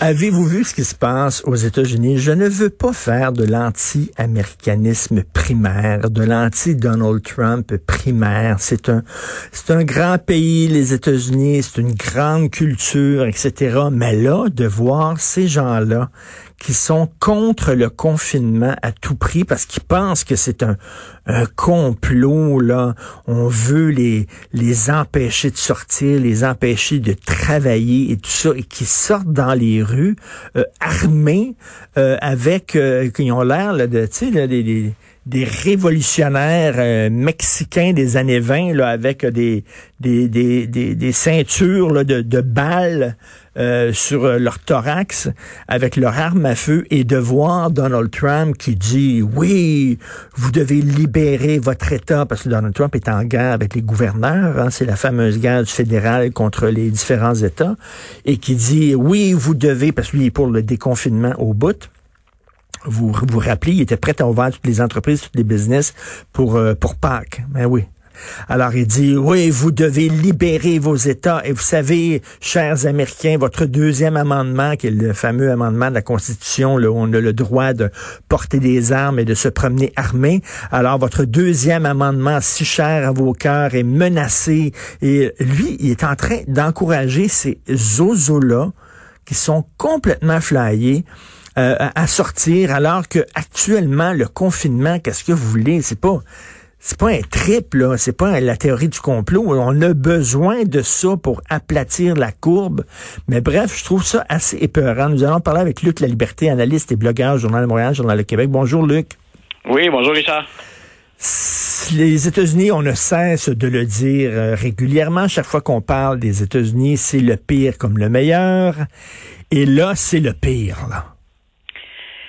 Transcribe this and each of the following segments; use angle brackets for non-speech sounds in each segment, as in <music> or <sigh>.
Avez-vous vu ce qui se passe aux États-Unis? Je ne veux pas faire de l'anti-américanisme primaire, de l'anti-Donald Trump primaire. C'est un, c'est un grand pays, les États-Unis, c'est une grande culture, etc. Mais là, de voir ces gens-là qui sont contre le confinement à tout prix parce qu'ils pensent que c'est un, un, complot là. On veut les les empêcher de sortir, les empêcher de travailler et tout ça, et qui sortent dans les rues euh, armés euh, avec euh, qui ont l'air de tu sais des, des révolutionnaires euh, mexicains des années 20 là, avec des, des, des, des, ceintures là, de, de balles euh, sur euh, leur thorax avec leur arme à feu et de voir Donald Trump qui dit oui, vous devez libérer votre État parce que Donald Trump est en guerre avec les gouverneurs, hein, c'est la fameuse guerre du fédéral contre les différents États et qui dit oui, vous devez parce qu'il est pour le déconfinement au bout vous vous rappelez, il était prêt à ouvrir toutes les entreprises, toutes les business pour, euh, pour Pâques. Ben oui. Alors il dit, oui, vous devez libérer vos États. Et vous savez, chers Américains, votre deuxième amendement, qui est le fameux amendement de la Constitution, là, où on a le droit de porter des armes et de se promener armé. Alors votre deuxième amendement, si cher à vos cœurs, est menacé. Et lui, il est en train d'encourager ces zozos-là qui sont complètement flyés euh, à sortir, alors que actuellement le confinement, qu'est-ce que vous voulez? C'est pas c'est pas un trip, là. C'est pas la théorie du complot. On a besoin de ça pour aplatir la courbe. Mais bref, je trouve ça assez épeurant. Nous allons parler avec Luc La Liberté, analyste et blogueur, Journal de Montréal, Journal de Québec. Bonjour, Luc. Oui, bonjour, Richard. Les États-Unis, on ne cesse de le dire euh, régulièrement. Chaque fois qu'on parle des États-Unis, c'est le pire comme le meilleur. Et là, c'est le pire, là.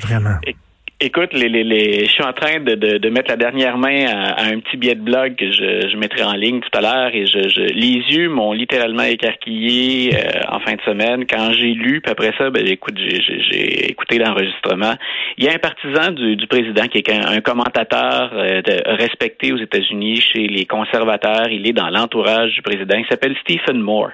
Vraiment. Écoute, les, les, les, je suis en train de, de, de mettre la dernière main à, un petit billet de blog que je, je mettrai en ligne tout à l'heure et je, je, les yeux m'ont littéralement écarquillé euh, en fin de semaine quand j'ai lu. Puis après ça, ben écoute, j'ai écouté l'enregistrement. Il y a un partisan du, du président qui est un, commentateur euh, respecté aux États-Unis chez les conservateurs. Il est dans l'entourage du président. Il s'appelle Stephen Moore.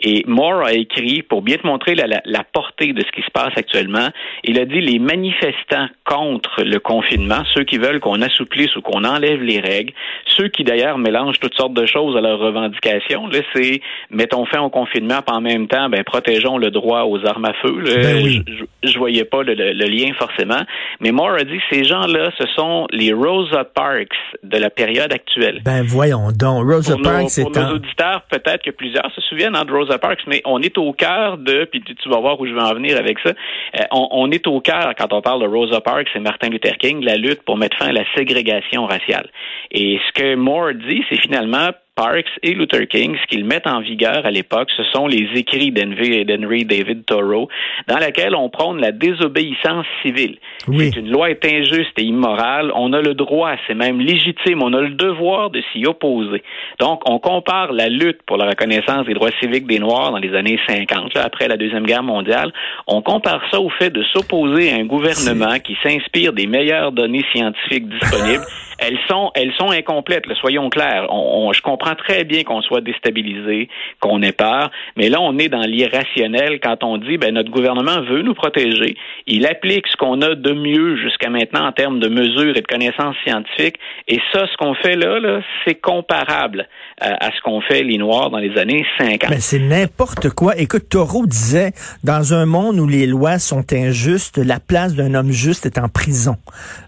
Et Moore a écrit pour bien te montrer la, la, la portée de ce qui se passe actuellement. Il a dit les manifestants contre le confinement, ceux qui veulent qu'on assouplisse ou qu'on enlève les règles, ceux qui d'ailleurs mélangent toutes sortes de choses à leurs revendications, là, c'est mettons fin au confinement, puis en même temps, ben, protégeons le droit aux armes à feu. Ben je, je, voyais pas le, lien forcément. Mais Moore a dit ces gens-là, ce sont les Rosa Parks de la période actuelle. Ben voyons donc, Rosa Parks, c'est Pour nos auditeurs, peut-être que plusieurs se souviennent hein, de Rosa Parks, mais on est au cœur de, puis tu vas voir où je vais en venir avec ça, euh, on, on est au cœur, quand on parle de Rosa Parks, c'est Martin Luther King, la lutte pour mettre fin à la ségrégation raciale. Et ce que Moore dit, c'est finalement Parks et Luther King, ce qu'ils mettent en vigueur à l'époque, ce sont les écrits d'Henry David Thoreau, dans lesquels on prône la désobéissance civile. Oui. C'est une loi est injuste et immorale. On a le droit, c'est même légitime, on a le devoir de s'y opposer. Donc, on compare la lutte pour la reconnaissance des droits civiques des Noirs dans les années 50, après la Deuxième Guerre mondiale. On compare ça au fait de s'opposer à un gouvernement qui s'inspire des meilleures données scientifiques disponibles <laughs> elles sont, elles sont incomplètes. soyons clairs. On, je comprends très bien qu'on soit déstabilisé, qu'on ait peur, mais là, on est dans l'irrationnel quand on dit, ben notre gouvernement veut nous protéger. Il applique ce qu'on a de mieux jusqu'à maintenant en termes de mesures et de connaissances scientifiques. Et ça, ce qu'on fait là, là c'est comparable à, ce qu'ont fait les Noirs dans les années 50. Mais c'est n'importe quoi. Écoute, Thoreau disait, dans un monde où les lois sont injustes, la place d'un homme juste est en prison.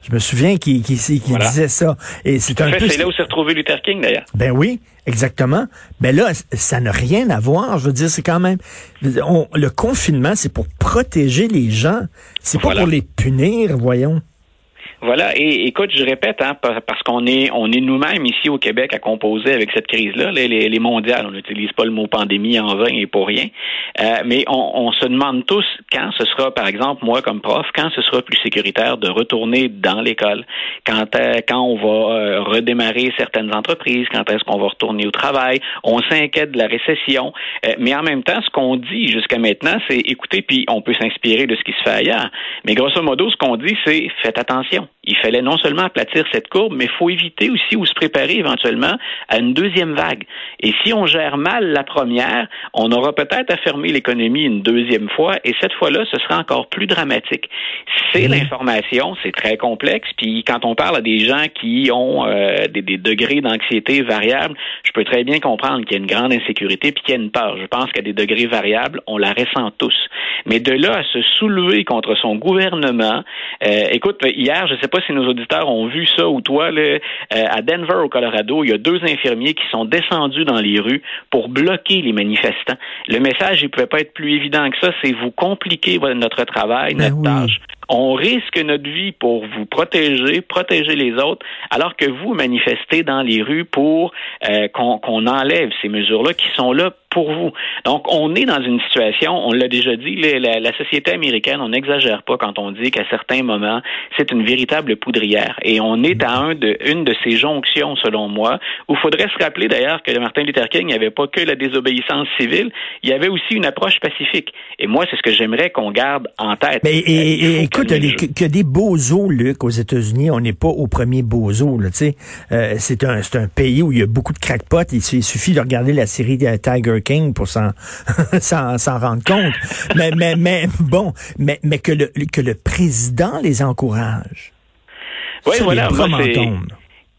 Je me souviens qu'il disait ça. Et c'est un C'est là où s'est retrouvé Luther King, d'ailleurs. Ben oui, exactement. Ben là, ça n'a rien à voir. Je veux dire, c'est quand même... le confinement, c'est pour protéger les gens. C'est pas pour les punir, voyons. Voilà. Et écoute, je répète, hein, parce qu'on est, on est nous-mêmes ici au Québec à composer avec cette crise-là, les, les, mondiales. On n'utilise pas le mot pandémie en vain et pour rien. Euh, mais on, on, se demande tous quand ce sera, par exemple, moi comme prof, quand ce sera plus sécuritaire de retourner dans l'école, quand euh, quand on va euh, redémarrer certaines entreprises, quand est-ce qu'on va retourner au travail? On s'inquiète de la récession, euh, mais en même temps, ce qu'on dit jusqu'à maintenant, c'est écoutez, puis on peut s'inspirer de ce qui se fait ailleurs. Mais grosso modo, ce qu'on dit, c'est faites attention. Il fallait non seulement aplatir cette courbe, mais il faut éviter aussi ou se préparer éventuellement à une deuxième vague. Et si on gère mal la première, on aura peut-être à fermer l'économie une deuxième fois, et cette fois-là, ce sera encore plus dramatique. C'est mmh. l'information, c'est très complexe, puis quand on parle à des gens qui ont euh, des, des, degrés d'anxiété variables, je peux très bien comprendre qu'il y a une grande insécurité puis qu'il y a une peur. Je pense qu'à des degrés variables, on la ressent tous. Mais de là à se soulever contre son gouvernement, euh, écoute, hier, je sais pas si nos auditeurs ont vu ça ou toi, là, à Denver, au Colorado, il y a deux infirmiers qui sont descendus dans les rues pour bloquer les manifestants. Le message, il ne pouvait pas être plus évident que ça, c'est vous compliquer notre travail, ben notre tâche. On risque notre vie pour vous protéger, protéger les autres, alors que vous manifestez dans les rues pour euh, qu'on enlève ces mesures-là qui sont là pour vous. Donc, on est dans une situation, on l'a déjà dit, la, la, société américaine, on n'exagère pas quand on dit qu'à certains moments, c'est une véritable poudrière. Et on est à un de, une de ces jonctions, selon moi, où il faudrait se rappeler d'ailleurs que Martin Luther King avait pas que la désobéissance civile, il y avait aussi une approche pacifique. Et moi, c'est ce que j'aimerais qu'on garde en tête. Mais et, écoute, il y a des bozos, Luc, aux États-Unis, on n'est pas au premier bozo, là, tu sais. Euh, c'est un, un pays où il y a beaucoup de crackpots. Il, il suffit de regarder la série de Tiger King pour <laughs> s'en s'en rendre compte. mais, mais, mais bon, mais, mais que le que le président les encourage. Oui, voilà.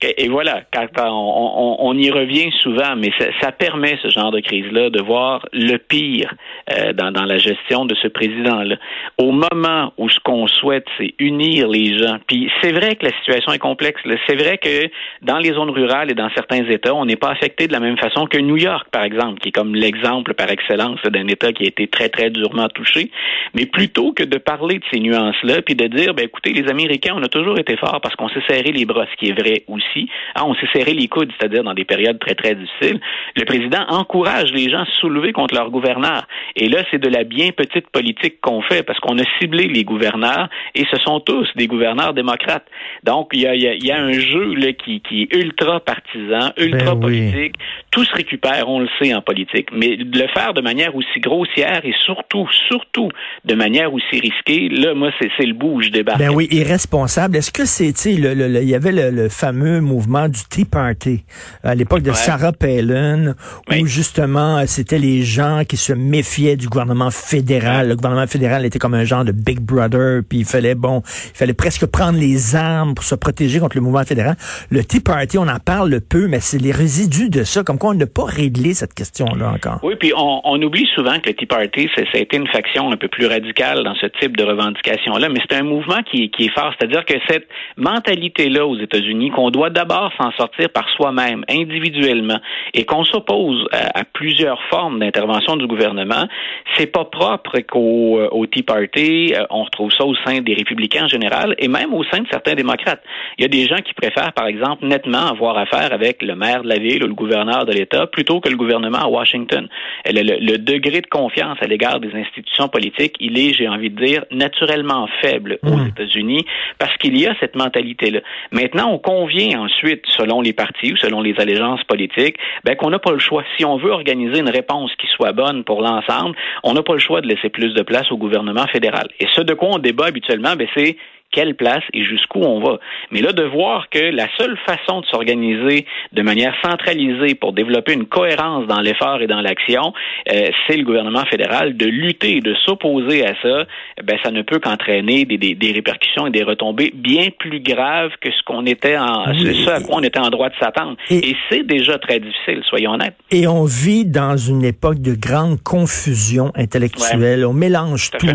Et, voilà, quand on, y revient souvent, mais ça, permet ce genre de crise-là de voir le pire euh, dans, la gestion de ce président-là. Au moment où ce qu'on souhaite, c'est unir les gens. Puis c'est vrai que la situation est complexe. C'est vrai que dans les zones rurales et dans certains États, on n'est pas affecté de la même façon que New York, par exemple, qui est comme l'exemple par excellence d'un État qui a été très très durement touché. Mais plutôt que de parler de ces nuances-là, puis de dire, ben écoutez, les Américains, on a toujours été forts parce qu'on s'est serré les bras, ce qui est vrai aussi ah, on s'est serré les coudes, c'est-à-dire dans des périodes très, très difficiles. Le président encourage les gens à se soulever contre leur gouverneur. Et là, c'est de la bien petite politique qu'on fait parce qu'on a ciblé les gouverneurs et ce sont tous des gouverneurs démocrates. Donc, il y a, un jeu là, qui, est ultra partisan, ultra ben politique. Tout se récupère, on le sait en politique. Mais de le faire de manière aussi grossière et surtout, surtout de manière aussi risquée, là, moi, c'est le bout où je débarque. Ben oui, irresponsable. Est-ce que c'est, il le, y avait le fameux mouvement du Tea Party à l'époque de Sarah Palin, où justement c'était les gens qui se méfiaient du gouvernement fédéral. Le gouvernement fédéral était comme un genre de Big Brother, puis il fallait bon, il fallait presque prendre les armes pour se protéger contre le mouvement fédéral. Le Tea Party, on en parle peu, mais c'est les résidus de ça, comme quoi on n'a pas réglé cette question-là encore. Oui, puis on, oublie souvent que le Tea Party, ça a été une faction un peu plus radicale dans ce type de revendication-là, mais c'est un mouvement qui, qui est fort, c'est-à-dire que cette mentalité-là aux États-Unis qu'on doit d'abord s'en sortir par soi-même, individuellement, et qu'on s'oppose à, plusieurs formes d'intervention du gouvernement, c'est pas propre qu'au euh, Tea Party, euh, on retrouve ça au sein des républicains en général, et même au sein de certains démocrates. Il y a des gens qui préfèrent, par exemple, nettement avoir affaire avec le maire de la ville ou le gouverneur de l'État plutôt que le gouvernement à Washington. Le, le degré de confiance à l'égard des institutions politiques, il est, j'ai envie de dire, naturellement faible aux mmh. États-Unis parce qu'il y a cette mentalité-là. Maintenant, on convient ensuite, selon les partis ou selon les allégeances politiques, ben, qu'on n'a pas le choix. Si on veut organiser une réponse qui soit bonne pour l'ensemble, on n'a pas le choix de laisser plus de place au gouvernement fédéral. Et ce de quoi on débat habituellement, ben, c'est quelle place et jusqu'où on va. Mais là, de voir que la seule façon de s'organiser de manière centralisée pour développer une cohérence dans l'effort et dans l'action, euh, c'est le gouvernement fédéral de lutter, de s'opposer à ça, ben ça ne peut qu'entraîner des, des, des, répercussions et des retombées bien plus graves que ce qu'on était en ce à quoi on était en droit de s'attendre. Et, c'est déjà très difficile, soyons honnêtes. Et on vit dans une époque de grande confusion intellectuelle. On mélange tout.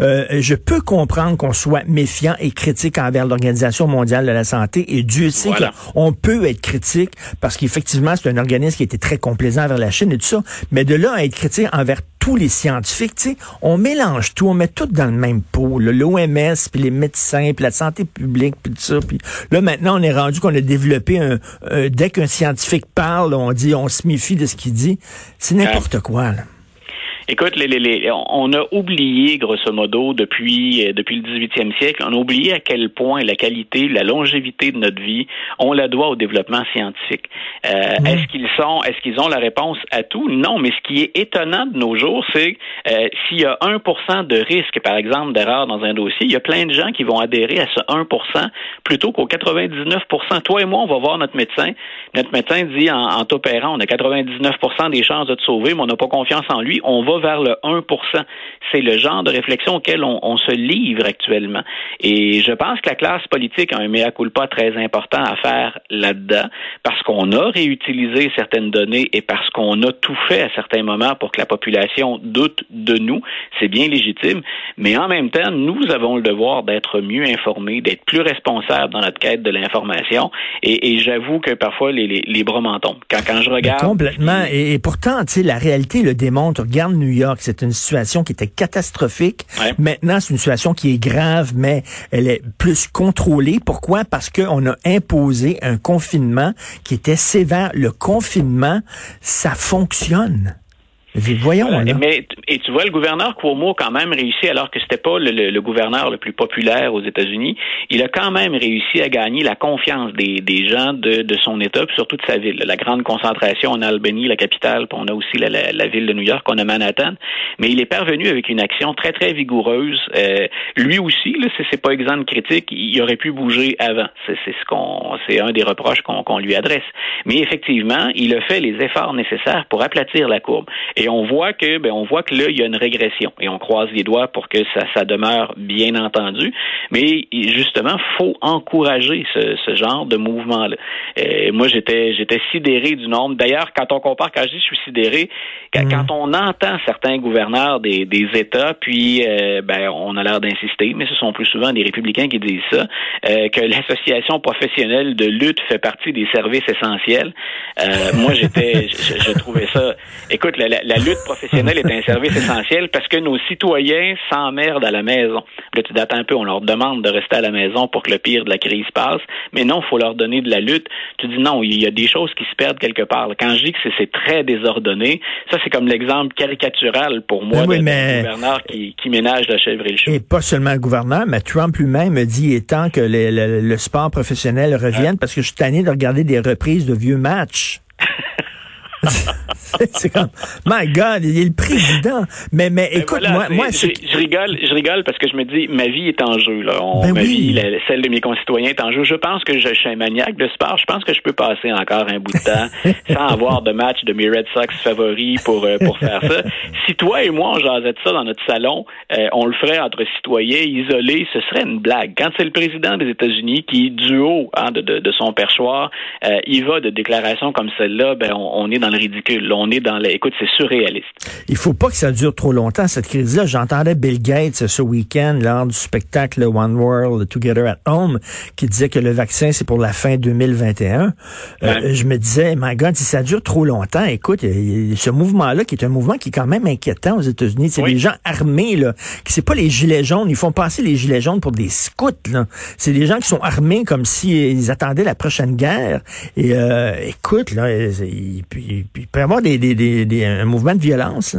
Euh, je peux comprendre qu'on soit méfiant et est critique envers l'Organisation mondiale de la santé et Dieu sait qu'on peut être critique parce qu'effectivement, c'est un organisme qui était très complaisant envers la Chine et tout ça. Mais de là à être critique envers tous les scientifiques, tu sais, on mélange tout, on met tout dans le même pot, l'OMS, puis les médecins, puis la santé publique, puis tout ça. Puis là, maintenant, on est rendu qu'on a développé un, dès qu'un scientifique parle, on dit, on se méfie de ce qu'il dit. C'est n'importe quoi, là. Écoute, les, les, on a oublié, grosso modo, depuis, euh, depuis le 18e siècle, on a oublié à quel point la qualité, la longévité de notre vie, on la doit au développement scientifique. Euh, est-ce qu'ils sont, est-ce qu'ils ont la réponse à tout? Non, mais ce qui est étonnant de nos jours, c'est euh, s'il y a 1% de risque, par exemple, d'erreur dans un dossier, il y a plein de gens qui vont adhérer à ce 1% plutôt qu'au 99% Toi et moi, on va voir notre médecin. Notre médecin dit en, en t'opérant, on a 99% des chances de te sauver, mais on n'a pas confiance en lui. On va vers le 1% C'est le genre de réflexion auquel on, se livre actuellement. Et je pense que la classe politique a un mea culpa très important à faire là-dedans parce qu'on a réutilisé certaines données et parce qu'on a tout fait à certains moments pour que la population doute de nous. C'est bien légitime. Mais en même temps, nous avons le devoir d'être mieux informés, d'être plus responsables dans notre quête de l'information. Et, j'avoue que parfois, les, les, bras m'en tombent. Quand, quand je regarde... complètement. Et, pourtant, tu sais, la réalité le démontre. Regarde New York, c'est une situation qui était catastrophique. Maintenant, c'est une situation qui est grave, mais elle est plus contrôlée. Pourquoi? Parce qu'on a imposé un confinement qui était sévère. Le confinement, ça fonctionne. Voyons. Mais, et tu vois, le gouverneur Cuomo a quand même réussi, alors que c'était pas le, gouverneur le plus populaire aux États-Unis, il a quand même réussi à gagner la confiance des, des gens de, de son État, puis surtout de sa ville. La grande concentration en Albany, la capitale, puis on a aussi la, la, ville de New York, on a Manhattan. Mais il est parvenu avec une action très, très vigoureuse. Euh, lui aussi, là, c'est pas exemple critique, il aurait pu bouger avant. C'est ce qu'on, c'est un des reproches qu'on lui adresse. Mais effectivement, il a fait les efforts nécessaires pour aplatir la courbe. Et on voit que, ben, on voit que là, il y a une régression. Et on croise les doigts pour que ça, ça demeure bien entendu. Mais justement, faut encourager ce, ce genre de mouvement-là. Euh, moi, j'étais, j'étais sidéré du nombre. D'ailleurs, quand on compare, quand je dis je suis sidéré, quand, mm. on entend certains gouverneurs des, des États, puis euh, ben, on a l'air d'insister, mais ce sont plus souvent des républicains qui disent ça, euh, que l'association professionnelle de lutte fait partie des services essentiels. moi, j'étais, je, je, trouvais ça. Écoute, la, la, la lutte professionnelle est un service essentiel parce que nos citoyens s'emmerdent à la maison. Là, tu dates un peu, on leur demande de rester à la maison pour que le pire de la crise passe, mais non, il faut leur donner de la lutte. Tu dis non, il y a des choses qui se perdent quelque part. Quand je dis que c'est très désordonné, ça c'est comme l'exemple caricatural pour moi ben d'un gouverneur qui, ménage la chèvre et le chou. Et pas seulement le gouverneur, mais Trump lui-même dit étant que le, sport professionnel revienne parce que je suis tanné de regarder des reprises de vieux matchs. <laughs> c'est comme, my God, il est le président. Mais, mais ben écoute, moi, moi je, je, rigole, je rigole parce que je me dis, ma vie est en jeu. Là. Ben ma vie, celle de mes concitoyens est en jeu. Je pense que je, suis un maniaque de sport. Je pense que je peux passer encore un bout de temps <laughs> sans avoir de match de mes Red Sox favoris pour euh, pour faire ça. Si toi et moi on jasait de ça dans notre salon, euh, on le ferait entre citoyens isolés. Ce serait une blague. Quand c'est le président des États-Unis qui, du haut hein, de, de, de, son perchoir, euh, il va de déclarations comme celle-là, ben on, on est dans le ridicule. On est dans les. Écoute, c'est surréaliste. Il faut pas que ça dure trop longtemps, cette crise-là. J'entendais Bill Gates ce week-end lors du spectacle One World Together at Home qui disait que le vaccin, c'est pour la fin 2021. Euh, je me disais, my God, si ça dure trop longtemps, écoute, ce mouvement-là, qui est un mouvement qui est quand même inquiétant aux États-Unis, c'est des gens armés, là, qui c'est pas les gilets jaunes. Ils font passer les gilets jaunes pour des scouts, là. C'est des gens qui sont armés comme s'ils attendaient la prochaine guerre. Et euh, écoute, là, il, il, il peut y avoir des, des, des, un mouvement de violence.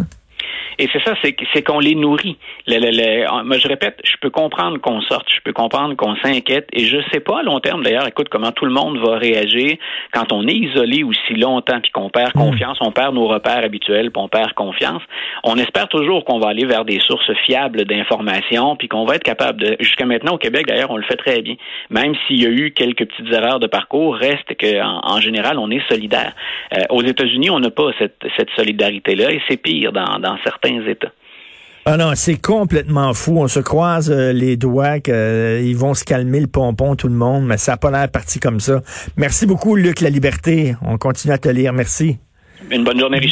Et c'est ça, c'est qu'on les nourrit. Le, moi, je répète, je peux comprendre qu'on sorte, je peux comprendre qu'on s'inquiète, et je sais pas à long terme, d'ailleurs, écoute, comment tout le monde va réagir quand on est isolé aussi longtemps, puis qu'on perd hmm. confiance, on perd nos repères habituels, puis on perd confiance. On espère toujours qu'on va aller vers des sources fiables d'informations, puis qu'on va être capable de... Jusqu'à maintenant, au Québec, d'ailleurs, on le fait très bien. Même s'il y a eu quelques petites erreurs de parcours, reste qu'en en, général, on est solidaire. Euh, aux États-Unis, on n'a pas cette, cette solidarité-là, et c'est pire dans, dans certains États. Ah non, c'est complètement fou. On se croise euh, les doigts qu'ils euh, vont se calmer le pompon, tout le monde, mais ça n'a pas l'air parti comme ça. Merci beaucoup, Luc La Liberté. On continue à te lire. Merci. Une bonne journée,